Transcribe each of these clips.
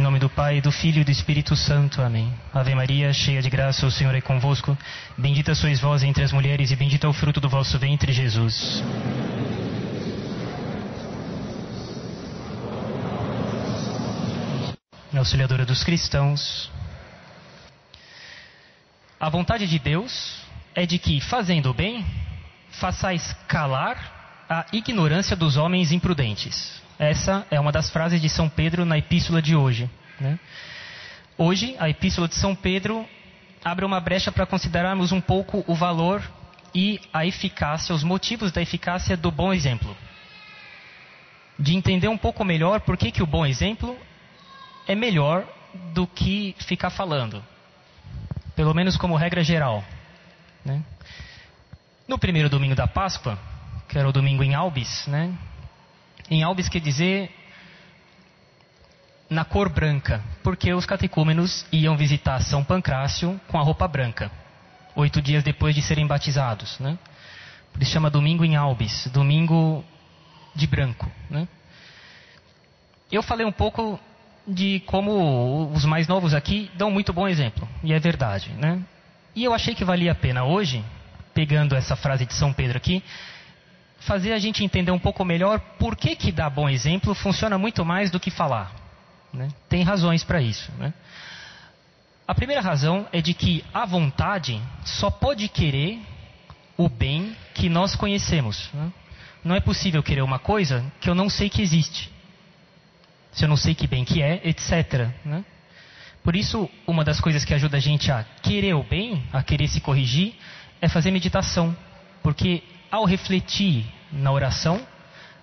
Em nome do Pai, do Filho e do Espírito Santo. Amém. Ave Maria, cheia de graça, o Senhor é convosco. Bendita sois vós entre as mulheres e bendito é o fruto do vosso ventre, Jesus. Auxiliadora dos cristãos. A vontade de Deus é de que, fazendo o bem, façais calar a ignorância dos homens imprudentes. Essa é uma das frases de São Pedro na epístola de hoje. Né? Hoje, a epístola de São Pedro abre uma brecha para considerarmos um pouco o valor e a eficácia, os motivos da eficácia do bom exemplo. De entender um pouco melhor por que, que o bom exemplo é melhor do que ficar falando. Pelo menos como regra geral. Né? No primeiro domingo da Páscoa, que era o domingo em Albis, né? Em Albis quer dizer na cor branca, porque os catecúmenos iam visitar São Pancrácio com a roupa branca, oito dias depois de serem batizados, né? Por isso chama domingo em Albis, domingo de branco, né? Eu falei um pouco de como os mais novos aqui dão muito bom exemplo, e é verdade, né? E eu achei que valia a pena hoje, pegando essa frase de São Pedro aqui, fazer a gente entender um pouco melhor por que, que dar bom exemplo funciona muito mais do que falar. Né? Tem razões para isso. Né? A primeira razão é de que a vontade só pode querer o bem que nós conhecemos. Né? Não é possível querer uma coisa que eu não sei que existe. Se eu não sei que bem que é, etc. Né? Por isso, uma das coisas que ajuda a gente a querer o bem, a querer se corrigir, é fazer meditação. Porque ao refletir na oração,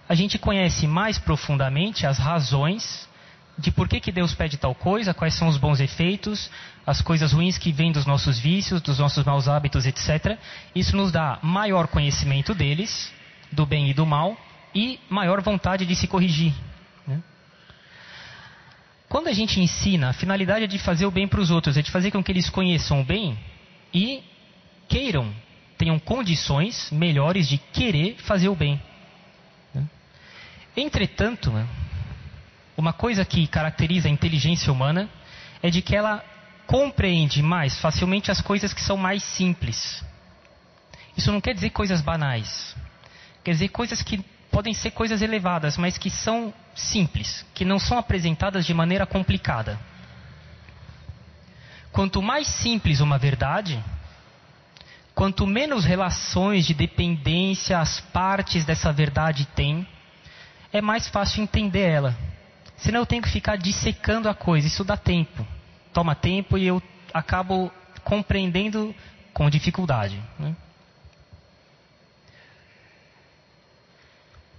a gente conhece mais profundamente as razões de por que, que Deus pede tal coisa, quais são os bons efeitos, as coisas ruins que vêm dos nossos vícios, dos nossos maus hábitos, etc. Isso nos dá maior conhecimento deles, do bem e do mal, e maior vontade de se corrigir. Né? Quando a gente ensina, a finalidade é de fazer o bem para os outros, é de fazer com que eles conheçam o bem e queiram tenham condições melhores de querer fazer o bem. Né? Entretanto, né, uma coisa que caracteriza a inteligência humana é de que ela compreende mais facilmente as coisas que são mais simples. Isso não quer dizer coisas banais. Quer dizer coisas que podem ser coisas elevadas, mas que são simples, que não são apresentadas de maneira complicada. Quanto mais simples uma verdade, Quanto menos relações de dependência as partes dessa verdade têm, é mais fácil entender ela. Senão eu tenho que ficar dissecando a coisa. Isso dá tempo. Toma tempo e eu acabo compreendendo com dificuldade. Né?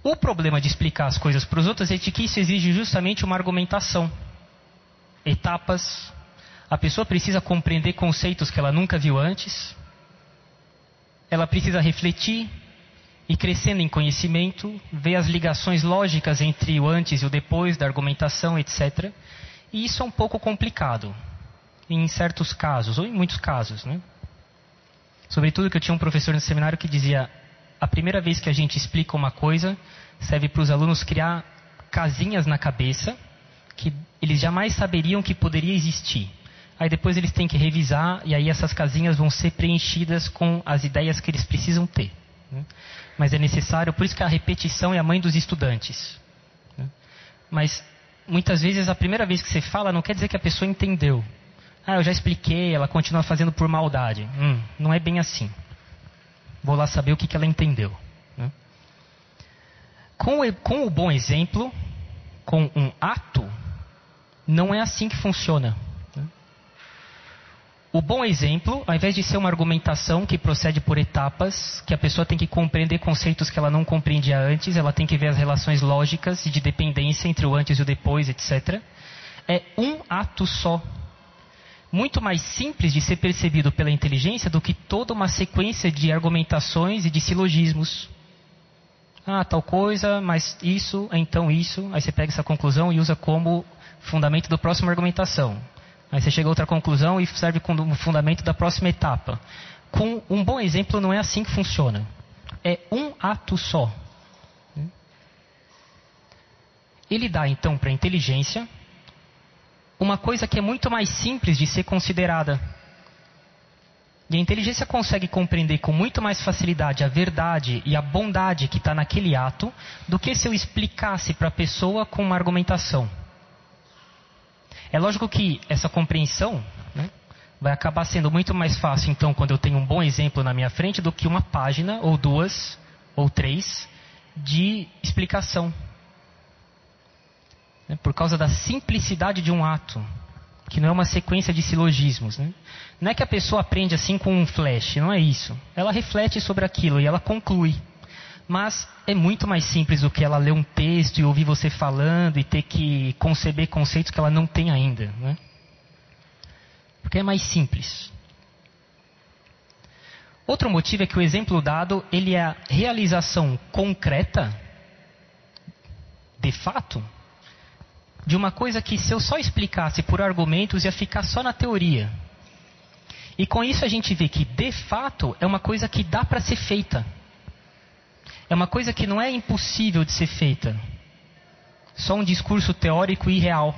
O problema de explicar as coisas para os outros é que isso exige justamente uma argumentação. Etapas. A pessoa precisa compreender conceitos que ela nunca viu antes ela precisa refletir e crescendo em conhecimento, ver as ligações lógicas entre o antes e o depois da argumentação, etc. E isso é um pouco complicado em certos casos, ou em muitos casos, né? Sobretudo que eu tinha um professor no seminário que dizia: a primeira vez que a gente explica uma coisa, serve para os alunos criar casinhas na cabeça que eles jamais saberiam que poderia existir. Aí depois eles têm que revisar e aí essas casinhas vão ser preenchidas com as ideias que eles precisam ter. Né? Mas é necessário, por isso que a repetição é a mãe dos estudantes. Né? Mas muitas vezes a primeira vez que você fala não quer dizer que a pessoa entendeu. Ah, eu já expliquei, ela continua fazendo por maldade. Hum, não é bem assim. Vou lá saber o que, que ela entendeu. Né? Com, com o bom exemplo, com um ato, não é assim que funciona. O bom exemplo, ao invés de ser uma argumentação que procede por etapas, que a pessoa tem que compreender conceitos que ela não compreendia antes, ela tem que ver as relações lógicas e de dependência entre o antes e o depois, etc. É um ato só. Muito mais simples de ser percebido pela inteligência do que toda uma sequência de argumentações e de silogismos. Ah, tal coisa, mas isso, então isso. Aí você pega essa conclusão e usa como fundamento da próxima argumentação. Aí você chega a outra conclusão e serve como fundamento da próxima etapa. Com um bom exemplo, não é assim que funciona. É um ato só. Ele dá então para a inteligência uma coisa que é muito mais simples de ser considerada. E a inteligência consegue compreender com muito mais facilidade a verdade e a bondade que está naquele ato do que se eu explicasse para a pessoa com uma argumentação. É lógico que essa compreensão né, vai acabar sendo muito mais fácil, então, quando eu tenho um bom exemplo na minha frente, do que uma página, ou duas, ou três, de explicação. Né, por causa da simplicidade de um ato que não é uma sequência de silogismos. Né? Não é que a pessoa aprende assim com um flash, não é isso. Ela reflete sobre aquilo e ela conclui. Mas é muito mais simples do que ela ler um texto e ouvir você falando e ter que conceber conceitos que ela não tem ainda. Né? Porque é mais simples. Outro motivo é que o exemplo dado ele é a realização concreta, de fato, de uma coisa que se eu só explicasse por argumentos ia ficar só na teoria. E com isso a gente vê que de fato é uma coisa que dá para ser feita. É uma coisa que não é impossível de ser feita. Só um discurso teórico e real.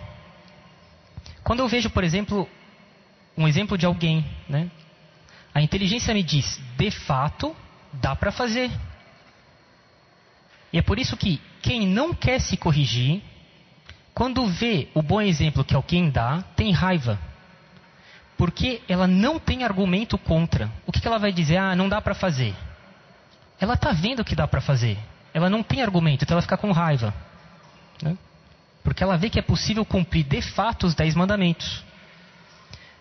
Quando eu vejo, por exemplo, um exemplo de alguém, né? A inteligência me diz, de fato, dá para fazer. E é por isso que quem não quer se corrigir, quando vê o bom exemplo que alguém dá, tem raiva. Porque ela não tem argumento contra. O que, que ela vai dizer? Ah, não dá para fazer. Ela está vendo que dá para fazer. Ela não tem argumento, então ela fica com raiva. Né? Porque ela vê que é possível cumprir de fato os dez mandamentos.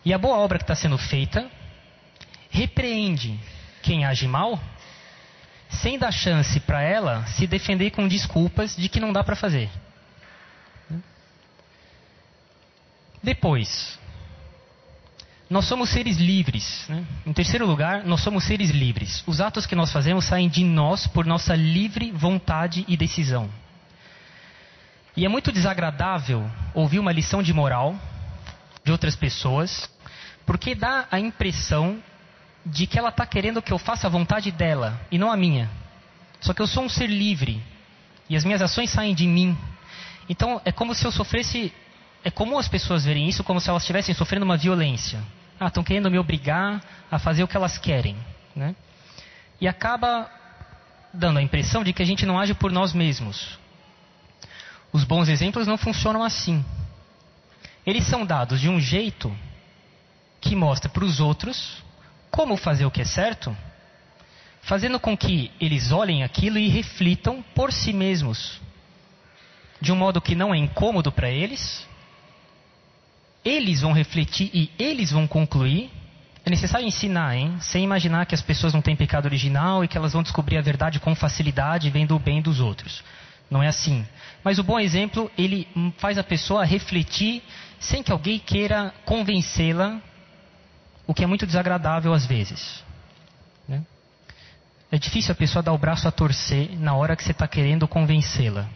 E a boa obra que está sendo feita repreende quem age mal, sem dar chance para ela se defender com desculpas de que não dá para fazer. Depois, nós somos seres livres. Né? Em terceiro lugar, nós somos seres livres. Os atos que nós fazemos saem de nós por nossa livre vontade e decisão. E é muito desagradável ouvir uma lição de moral de outras pessoas, porque dá a impressão de que ela está querendo que eu faça a vontade dela e não a minha. Só que eu sou um ser livre e as minhas ações saem de mim. Então é como se eu sofresse é comum as pessoas verem isso como se elas estivessem sofrendo uma violência. Ah, estão querendo me obrigar a fazer o que elas querem. Né? E acaba dando a impressão de que a gente não age por nós mesmos. Os bons exemplos não funcionam assim. Eles são dados de um jeito que mostra para os outros como fazer o que é certo, fazendo com que eles olhem aquilo e reflitam por si mesmos, de um modo que não é incômodo para eles eles vão refletir e eles vão concluir. É necessário ensinar, hein? Sem imaginar que as pessoas não têm pecado original e que elas vão descobrir a verdade com facilidade vendo o bem dos outros. Não é assim. Mas o bom exemplo, ele faz a pessoa refletir sem que alguém queira convencê-la, o que é muito desagradável às vezes. Né? É difícil a pessoa dar o braço a torcer na hora que você está querendo convencê-la.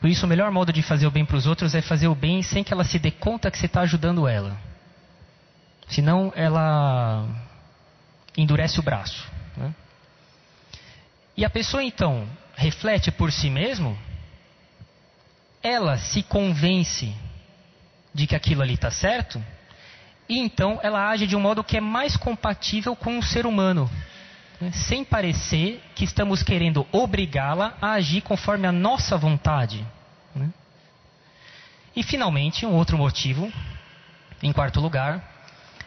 Por isso, o melhor modo de fazer o bem para os outros é fazer o bem sem que ela se dê conta que você está ajudando ela. Senão, ela endurece o braço. Né? E a pessoa, então, reflete por si mesmo, ela se convence de que aquilo ali está certo, e então ela age de um modo que é mais compatível com o ser humano sem parecer que estamos querendo obrigá-la a agir conforme a nossa vontade. Né? E finalmente, um outro motivo, em quarto lugar,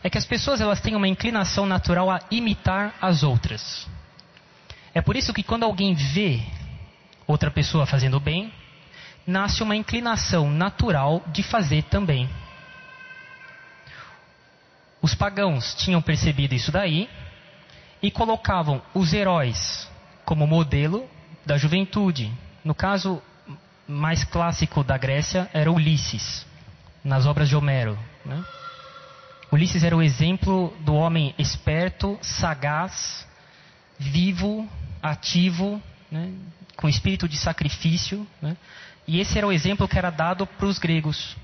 é que as pessoas elas têm uma inclinação natural a imitar as outras. É por isso que quando alguém vê outra pessoa fazendo bem, nasce uma inclinação natural de fazer também. Os pagãos tinham percebido isso daí e colocavam os heróis como modelo da juventude. No caso mais clássico da Grécia era Ulisses, nas obras de Homero. Né? Ulisses era o exemplo do homem esperto, sagaz, vivo, ativo, né? com espírito de sacrifício. Né? E esse era o exemplo que era dado para os gregos,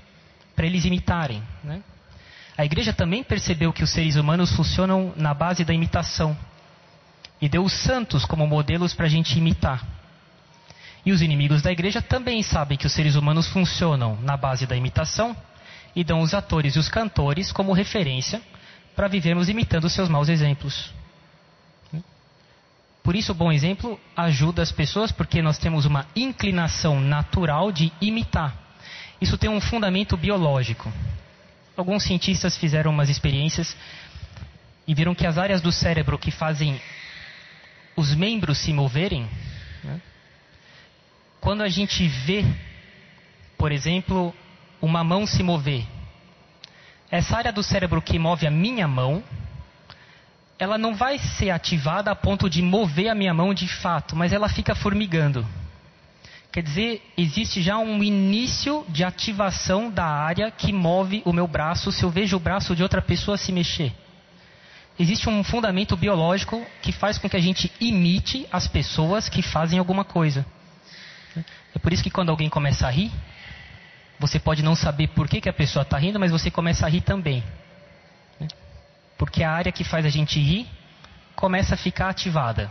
para eles imitarem. Né? A igreja também percebeu que os seres humanos funcionam na base da imitação e deu os santos como modelos para a gente imitar. E os inimigos da igreja também sabem que os seres humanos funcionam na base da imitação e dão os atores e os cantores como referência para vivermos imitando seus maus exemplos. Por isso, o bom exemplo ajuda as pessoas, porque nós temos uma inclinação natural de imitar. Isso tem um fundamento biológico. Alguns cientistas fizeram umas experiências e viram que as áreas do cérebro que fazem os membros se moverem, né? quando a gente vê, por exemplo, uma mão se mover, essa área do cérebro que move a minha mão, ela não vai ser ativada a ponto de mover a minha mão de fato, mas ela fica formigando. Quer dizer, existe já um início de ativação da área que move o meu braço se eu vejo o braço de outra pessoa se mexer. Existe um fundamento biológico que faz com que a gente imite as pessoas que fazem alguma coisa. É por isso que quando alguém começa a rir, você pode não saber por que, que a pessoa está rindo, mas você começa a rir também. Né? Porque a área que faz a gente rir começa a ficar ativada.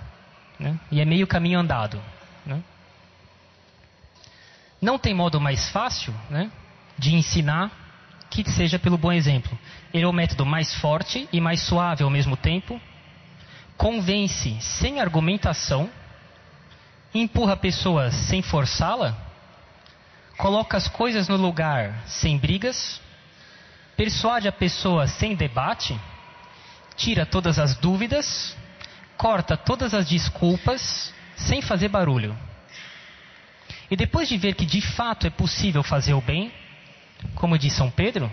Né? E é meio caminho andado. Né? Não tem modo mais fácil né, de ensinar que seja pelo bom exemplo. Ele é o método mais forte e mais suave ao mesmo tempo. Convence sem argumentação. Empurra a pessoa sem forçá-la coloca as coisas no lugar sem brigas, persuade a pessoa sem debate, tira todas as dúvidas, corta todas as desculpas sem fazer barulho. E depois de ver que de fato é possível fazer o bem, como diz São Pedro,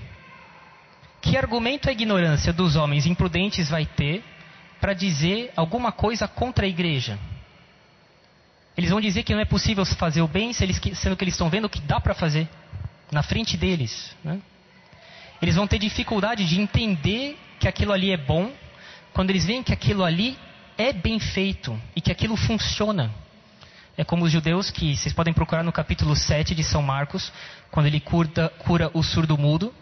que argumento a ignorância dos homens imprudentes vai ter para dizer alguma coisa contra a igreja? Eles vão dizer que não é possível fazer o bem, sendo que eles estão vendo que dá para fazer na frente deles. Né? Eles vão ter dificuldade de entender que aquilo ali é bom, quando eles veem que aquilo ali é bem feito e que aquilo funciona. É como os judeus que vocês podem procurar no capítulo 7 de São Marcos, quando ele cura, cura o surdo mudo.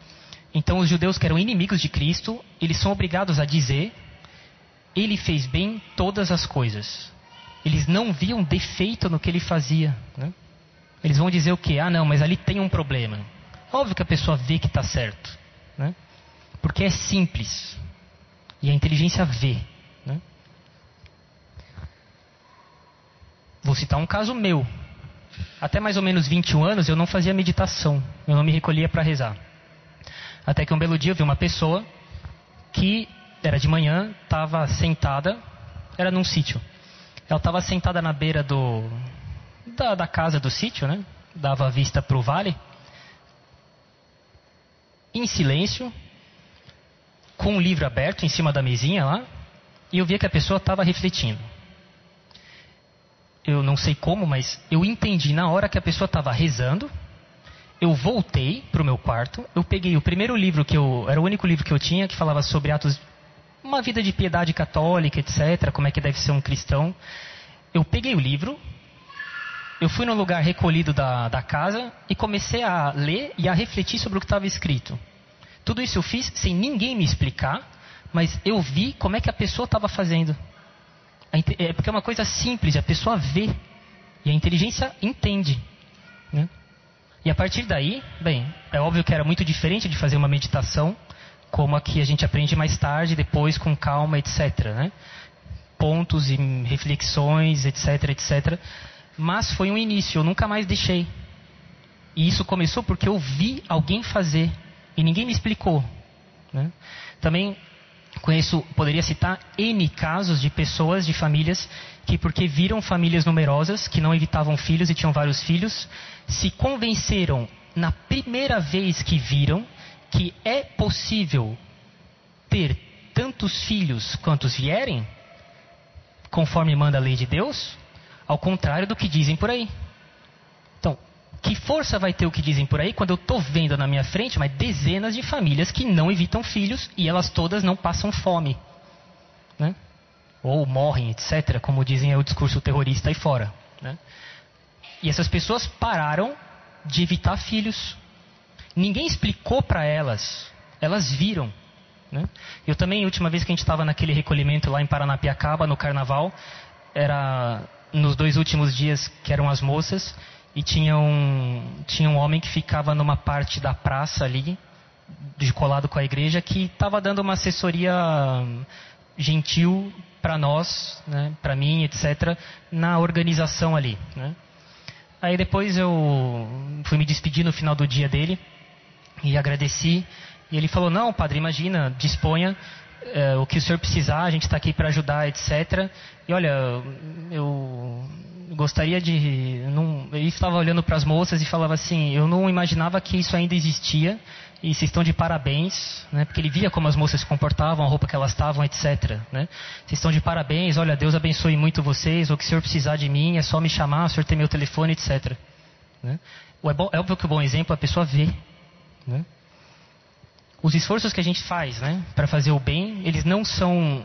Então, os judeus que eram inimigos de Cristo, eles são obrigados a dizer: Ele fez bem todas as coisas. Eles não viam defeito no que ele fazia. Né? Eles vão dizer o quê? Ah, não, mas ali tem um problema. Óbvio que a pessoa vê que está certo. Né? Porque é simples. E a inteligência vê. Né? Vou citar um caso meu. Até mais ou menos 21 anos eu não fazia meditação. Eu não me recolhia para rezar. Até que um belo dia eu vi uma pessoa que era de manhã, estava sentada, era num sítio. Ela estava sentada na beira do da, da casa do sítio, né? Dava vista para o vale, em silêncio, com um livro aberto em cima da mesinha lá, e eu via que a pessoa estava refletindo. Eu não sei como, mas eu entendi na hora que a pessoa estava rezando. Eu voltei para o meu quarto, eu peguei o primeiro livro que eu. Era o único livro que eu tinha que falava sobre atos uma vida de piedade católica, etc., como é que deve ser um cristão. Eu peguei o livro, eu fui no lugar recolhido da, da casa e comecei a ler e a refletir sobre o que estava escrito. Tudo isso eu fiz sem ninguém me explicar, mas eu vi como é que a pessoa estava fazendo. É porque é uma coisa simples, a pessoa vê e a inteligência entende. Né? E a partir daí, bem, é óbvio que era muito diferente de fazer uma meditação, como a que a gente aprende mais tarde, depois com calma, etc. Né? Pontos e reflexões, etc, etc. Mas foi um início, eu nunca mais deixei. E isso começou porque eu vi alguém fazer e ninguém me explicou. Né? Também conheço, poderia citar N casos de pessoas, de famílias, que porque viram famílias numerosas, que não evitavam filhos e tinham vários filhos, se convenceram na primeira vez que viram que é possível ter tantos filhos quantos vierem, conforme manda a lei de Deus, ao contrário do que dizem por aí. Então, que força vai ter o que dizem por aí quando eu estou vendo na minha frente mas dezenas de famílias que não evitam filhos e elas todas não passam fome? Né? Ou morrem, etc., como dizem é o discurso terrorista aí fora. Né? E essas pessoas pararam de evitar filhos. Ninguém explicou para elas, elas viram. Né? Eu também, última vez que a gente estava naquele recolhimento lá em Paranapiacaba, no carnaval, era nos dois últimos dias, que eram as moças, e tinha um, tinha um homem que ficava numa parte da praça ali, de colado com a igreja, que estava dando uma assessoria gentil para nós, né, para mim, etc., na organização ali. Né. Aí depois eu fui me despedir no final do dia dele e agradeci. E ele falou: Não, padre, imagina, disponha é, o que o senhor precisar, a gente está aqui para ajudar, etc. E olha, eu gostaria de. Não, ele estava olhando para as moças e falava assim: Eu não imaginava que isso ainda existia e vocês estão de parabéns, né? Porque ele via como as moças se comportavam, a roupa que elas estavam, etc. Né? Vocês estão de parabéns, olha, Deus abençoe muito vocês, o que o senhor precisar de mim é só me chamar, o senhor tem meu telefone, etc. Né? É, óbvio que o bom exemplo a pessoa vê. Né? Os esforços que a gente faz né, para fazer o bem, eles não são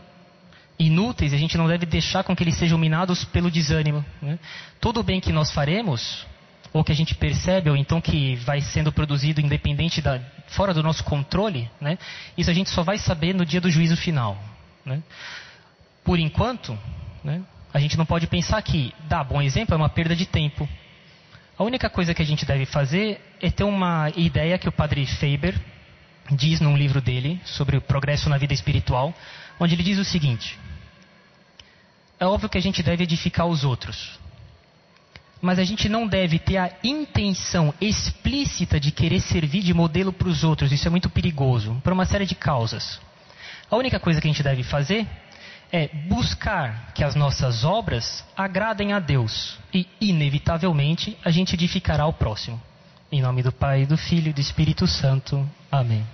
inúteis, a gente não deve deixar com que eles sejam minados pelo desânimo. Né? Todo o bem que nós faremos, ou que a gente percebe, ou então que vai sendo produzido independente da, fora do nosso controle, né? isso a gente só vai saber no dia do juízo final. Né? Por enquanto, né, a gente não pode pensar que dar bom exemplo é uma perda de tempo. A única coisa que a gente deve fazer é ter uma ideia que o padre Faber diz num livro dele sobre o progresso na vida espiritual, onde ele diz o seguinte: É óbvio que a gente deve edificar os outros, mas a gente não deve ter a intenção explícita de querer servir de modelo para os outros. Isso é muito perigoso, por uma série de causas. A única coisa que a gente deve fazer é buscar que as nossas obras agradem a Deus e, inevitavelmente, a gente edificará o próximo. Em nome do Pai, do Filho e do Espírito Santo. Amém.